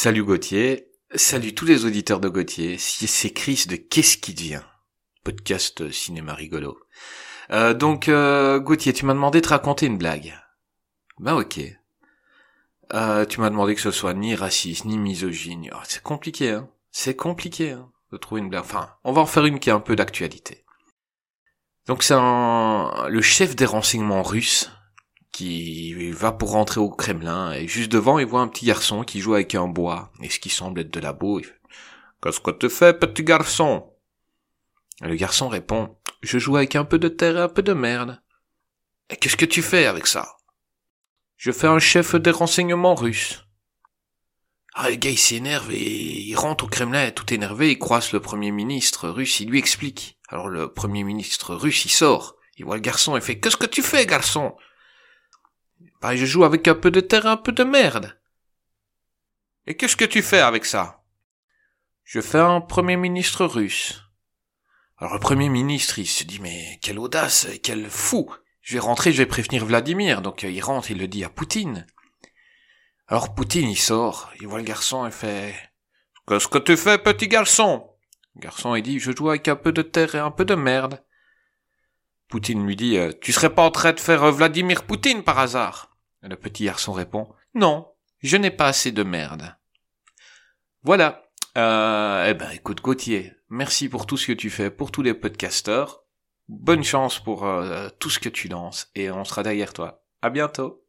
Salut Gauthier, salut tous les auditeurs de Gauthier, c'est Chris de Qu'est-ce qui devient? Podcast cinéma rigolo. Euh, donc euh, Gauthier, tu m'as demandé de te raconter une blague. Ben ok. Euh, tu m'as demandé que ce soit ni raciste, ni misogyne. Oh, c'est compliqué, hein. C'est compliqué, hein, de trouver une blague. Enfin, on va en faire une qui a un peu d'actualité. Donc c'est un... le chef des renseignements russes qui va pour rentrer au Kremlin et juste devant il voit un petit garçon qui joue avec un bois et ce qui semble être de la boue. Qu'est-ce que tu fais petit garçon? Le garçon répond Je joue avec un peu de terre et un peu de merde. Et qu'est-ce que tu fais avec ça? Je fais un chef des renseignements russes. Ah, le gars, il s'énerve et il rentre au Kremlin tout énervé, il croise le premier ministre russe, il lui explique. Alors le premier ministre russe, il sort, il voit le garçon et fait Qu'est-ce que tu fais, garçon? Bah, je joue avec un peu de terre et un peu de merde. Et qu'est-ce que tu fais avec ça? Je fais un premier ministre russe. Alors le premier ministre, il se dit mais quelle audace, quel fou. Je vais rentrer, je vais prévenir Vladimir. Donc il rentre, il le dit à Poutine. Alors Poutine, il sort, il voit le garçon et fait Qu'est-ce que tu fais, petit garçon? Le garçon, il dit Je joue avec un peu de terre et un peu de merde. Poutine lui dit euh, Tu serais pas en train de faire euh, Vladimir Poutine par hasard? Le petit garçon répond Non, je n'ai pas assez de merde. Voilà. Euh, eh ben, écoute, Gauthier, merci pour tout ce que tu fais pour tous les podcasteurs. Bonne chance pour tout ce que tu lances et on sera derrière toi. À bientôt.